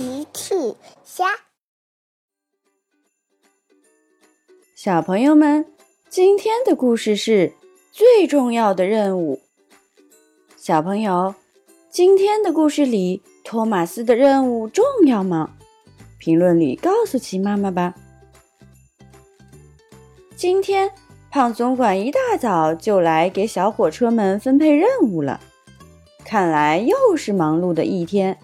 奇趣虾，小朋友们，今天的故事是最重要的任务。小朋友，今天的故事里，托马斯的任务重要吗？评论里告诉奇妈妈吧。今天，胖总管一大早就来给小火车们分配任务了，看来又是忙碌的一天。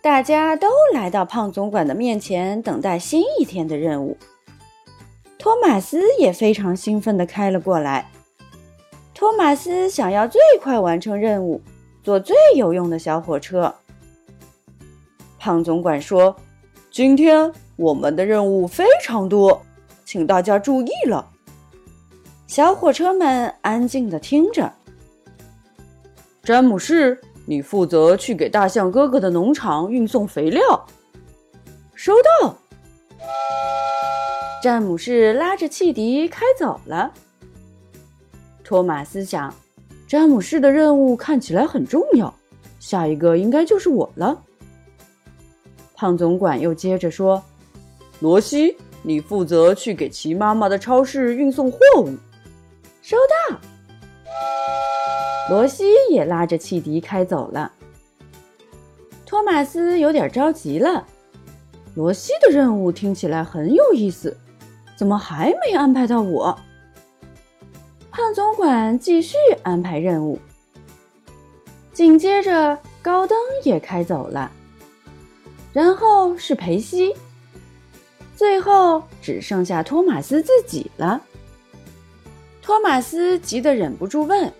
大家都来到胖总管的面前，等待新一天的任务。托马斯也非常兴奋地开了过来。托马斯想要最快完成任务，坐最有用的小火车。胖总管说：“今天我们的任务非常多，请大家注意了。”小火车们安静地听着。詹姆士。你负责去给大象哥哥的农场运送肥料。收到。詹姆士拉着汽笛开走了。托马斯想，詹姆士的任务看起来很重要，下一个应该就是我了。胖总管又接着说：“罗西，你负责去给齐妈妈的超市运送货物。”收到。罗西也拉着汽笛开走了。托马斯有点着急了。罗西的任务听起来很有意思，怎么还没安排到我？胖总管继续安排任务。紧接着，高登也开走了，然后是裴西，最后只剩下托马斯自己了。托马斯急得忍不住问。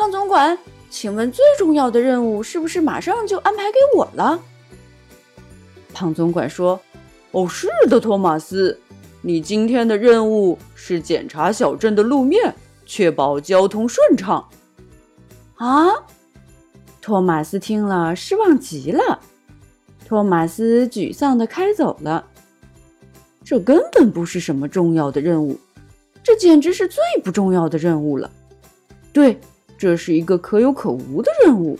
胖总管，请问最重要的任务是不是马上就安排给我了？胖总管说：“哦，是的，托马斯，你今天的任务是检查小镇的路面，确保交通顺畅。”啊！托马斯听了失望极了。托马斯沮丧地开走了。这根本不是什么重要的任务，这简直是最不重要的任务了。对。这是一个可有可无的任务。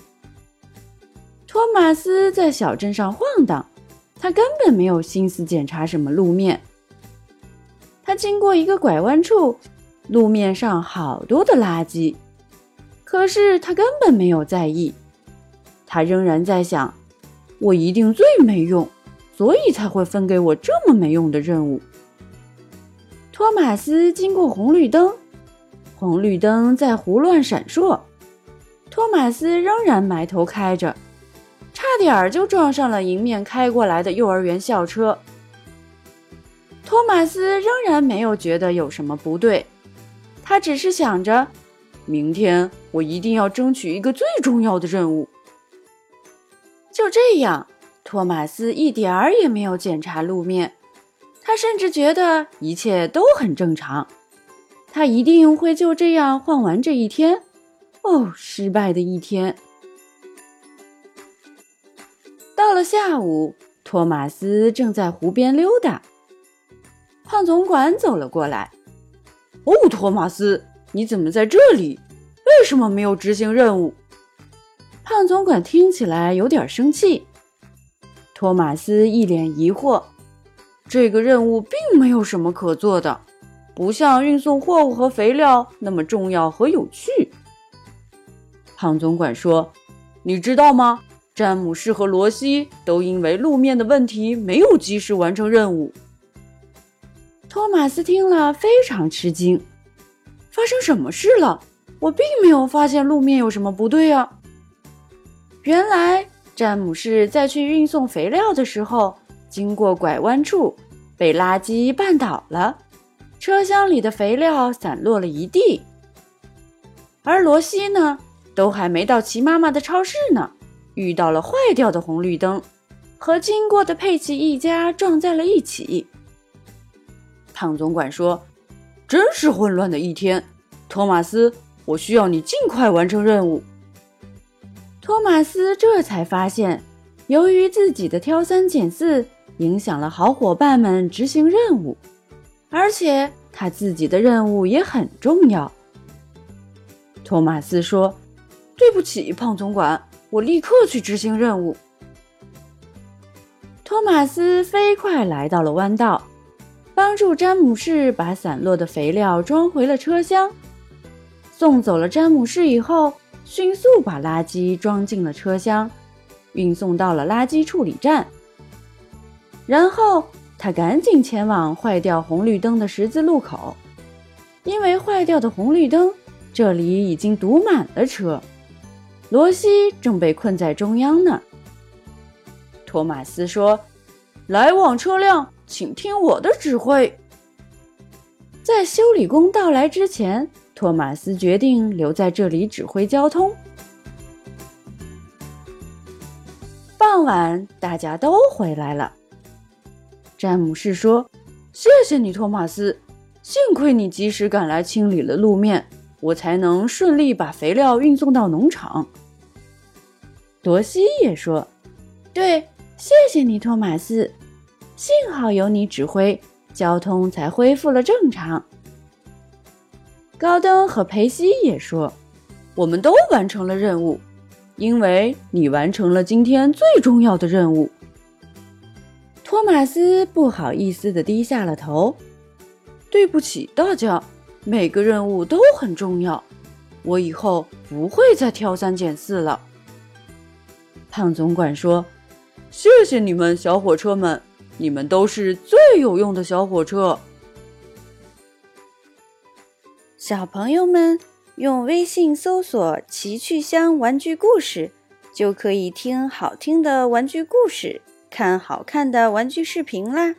托马斯在小镇上晃荡，他根本没有心思检查什么路面。他经过一个拐弯处，路面上好多的垃圾，可是他根本没有在意。他仍然在想：我一定最没用，所以才会分给我这么没用的任务。托马斯经过红绿灯。红绿灯在胡乱闪烁，托马斯仍然埋头开着，差点儿就撞上了迎面开过来的幼儿园校车。托马斯仍然没有觉得有什么不对，他只是想着，明天我一定要争取一个最重要的任务。就这样，托马斯一点儿也没有检查路面，他甚至觉得一切都很正常。他一定会就这样换完这一天。哦，失败的一天。到了下午，托马斯正在湖边溜达。胖总管走了过来。“哦，托马斯，你怎么在这里？为什么没有执行任务？”胖总管听起来有点生气。托马斯一脸疑惑：“这个任务并没有什么可做的。”不像运送货物和肥料那么重要和有趣。胖总管说：“你知道吗？詹姆士和罗西都因为路面的问题没有及时完成任务。”托马斯听了非常吃惊：“发生什么事了？我并没有发现路面有什么不对啊！”原来，詹姆士在去运送肥料的时候，经过拐弯处，被垃圾绊倒了。车厢里的肥料散落了一地，而罗西呢，都还没到齐妈妈的超市呢，遇到了坏掉的红绿灯，和经过的佩奇一家撞在了一起。胖总管说：“真是混乱的一天，托马斯，我需要你尽快完成任务。”托马斯这才发现，由于自己的挑三拣四，影响了好伙伴们执行任务。而且他自己的任务也很重要。托马斯说：“对不起，胖总管，我立刻去执行任务。”托马斯飞快来到了弯道，帮助詹姆士把散落的肥料装回了车厢。送走了詹姆士以后，迅速把垃圾装进了车厢，运送到了垃圾处理站。然后他赶紧前往坏掉红绿灯的十字路口，因为坏掉的红绿灯，这里已经堵满了车。罗西正被困在中央呢。托马斯说：“来往车辆，请听我的指挥。”在修理工到来之前。托马斯决定留在这里指挥交通。傍晚，大家都回来了。詹姆士说：“谢谢你，托马斯，幸亏你及时赶来清理了路面，我才能顺利把肥料运送到农场。”多西也说：“对，谢谢你，托马斯，幸好有你指挥，交通才恢复了正常。”高登和裴西也说：“我们都完成了任务，因为你完成了今天最重要的任务。”托马斯不好意思地低下了头：“对不起，大家，每个任务都很重要，我以后不会再挑三拣四了。”胖总管说：“谢谢你们，小火车们，你们都是最有用的小火车。”小朋友们用微信搜索“奇趣箱玩具故事”，就可以听好听的玩具故事，看好看的玩具视频啦。